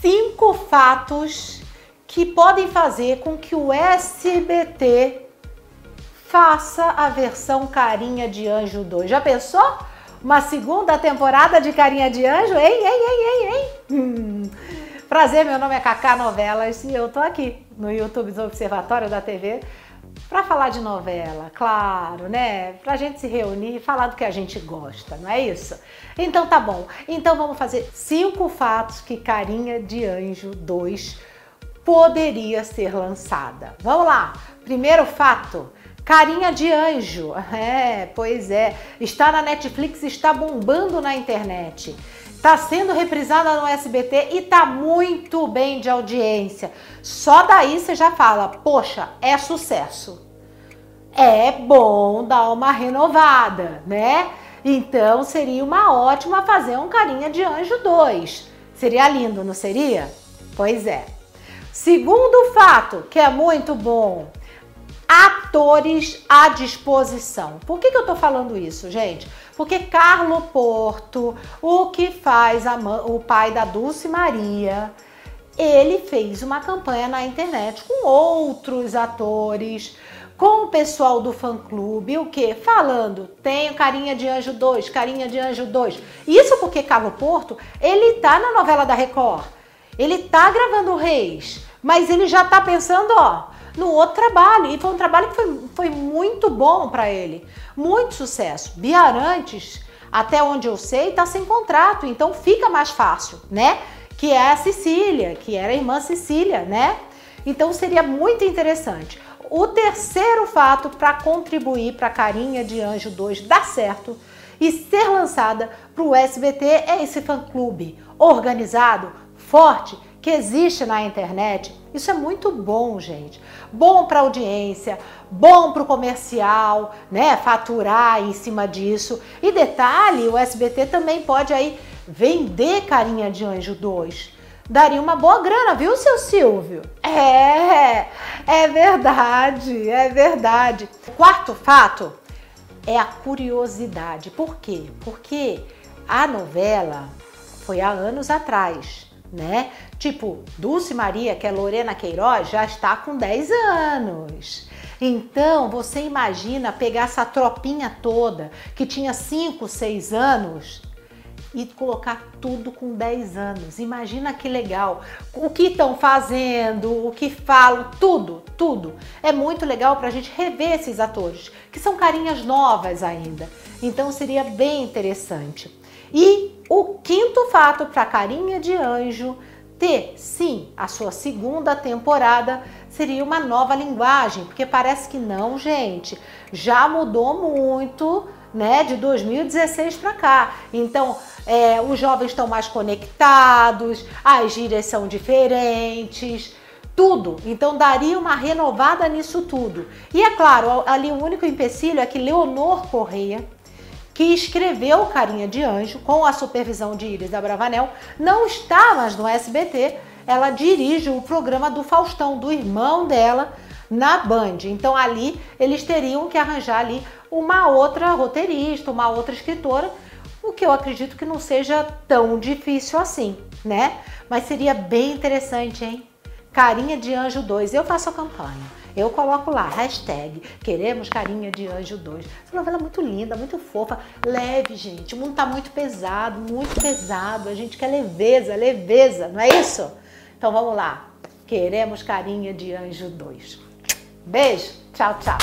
cinco fatos que podem fazer com que o SBT faça a versão Carinha de Anjo 2. Já pensou? Uma segunda temporada de Carinha de Anjo? Ei, ei, ei, ei, ei. Hum. Prazer, meu nome é Cacá Novelas e eu tô aqui no YouTube do Observatório da TV para falar de novela, claro, né? Pra gente se reunir e falar do que a gente gosta, não é isso? Então tá bom. Então vamos fazer cinco fatos que Carinha de Anjo 2 poderia ser lançada. Vamos lá. Primeiro fato, Carinha de Anjo. É, pois é. Está na Netflix, está bombando na internet. Está sendo reprisada no SBT e tá muito bem de audiência. Só daí você já fala, poxa, é sucesso. É bom dar uma renovada, né? Então seria uma ótima fazer um Carinha de Anjo 2. Seria lindo, não seria? Pois é. Segundo fato, que é muito bom, atores à disposição. Por que, que eu tô falando isso, gente? Porque Carlo Porto, o que faz o pai da Dulce Maria, ele fez uma campanha na internet com outros atores, com o pessoal do fã-clube, o que? Falando, tenho Carinha de Anjo 2, Carinha de Anjo 2. Isso porque Carlo Porto, ele tá na novela da Record, ele tá gravando Reis, mas ele já tá pensando, ó, no outro trabalho. E foi um trabalho que foi, foi muito bom para ele. Muito sucesso. Biarantes, até onde eu sei, está sem contrato, então fica mais fácil, né? Que é a Cecília, que era a irmã Cecília, né? Então seria muito interessante. O terceiro fato para contribuir para a Carinha de Anjo 2 dar certo e ser lançada para o SBT é esse fã-clube organizado, forte, que existe na internet, isso é muito bom, gente. Bom para audiência, bom para o comercial, né? Faturar em cima disso. E detalhe, o SBT também pode aí vender Carinha de Anjo 2. Daria uma boa grana, viu, seu Silvio? É, é verdade, é verdade. Quarto fato é a curiosidade. Por quê? Porque a novela foi há anos atrás né? Tipo, Dulce Maria, que é Lorena Queiroz, já está com 10 anos. Então, você imagina pegar essa tropinha toda, que tinha 5, 6 anos, e colocar tudo com 10 anos. Imagina que legal. O que estão fazendo, o que falam, tudo, tudo. É muito legal para a gente rever esses atores, que são carinhas novas ainda. Então seria bem interessante. E o quinto fato para Carinha de Anjo ter, sim, a sua segunda temporada seria uma nova linguagem, porque parece que não, gente, já mudou muito, né, de 2016 para cá. Então, é, os jovens estão mais conectados, as gírias são diferentes, tudo. Então daria uma renovada nisso tudo. E é claro, ali o único empecilho é que Leonor Correia que escreveu Carinha de Anjo com a supervisão de Iris Abravanel, não está mais no SBT. Ela dirige o programa do Faustão, do irmão dela, na Band. Então ali eles teriam que arranjar ali uma outra roteirista, uma outra escritora, o que eu acredito que não seja tão difícil assim, né? Mas seria bem interessante, hein? Carinha de Anjo 2, eu faço a campanha. Eu coloco lá, hashtag Queremos Carinha de Anjo 2. Essa novela é muito linda, muito fofa, leve, gente. O mundo tá muito pesado, muito pesado. A gente quer leveza, leveza, não é isso? Então vamos lá. Queremos Carinha de Anjo 2. Beijo, tchau, tchau.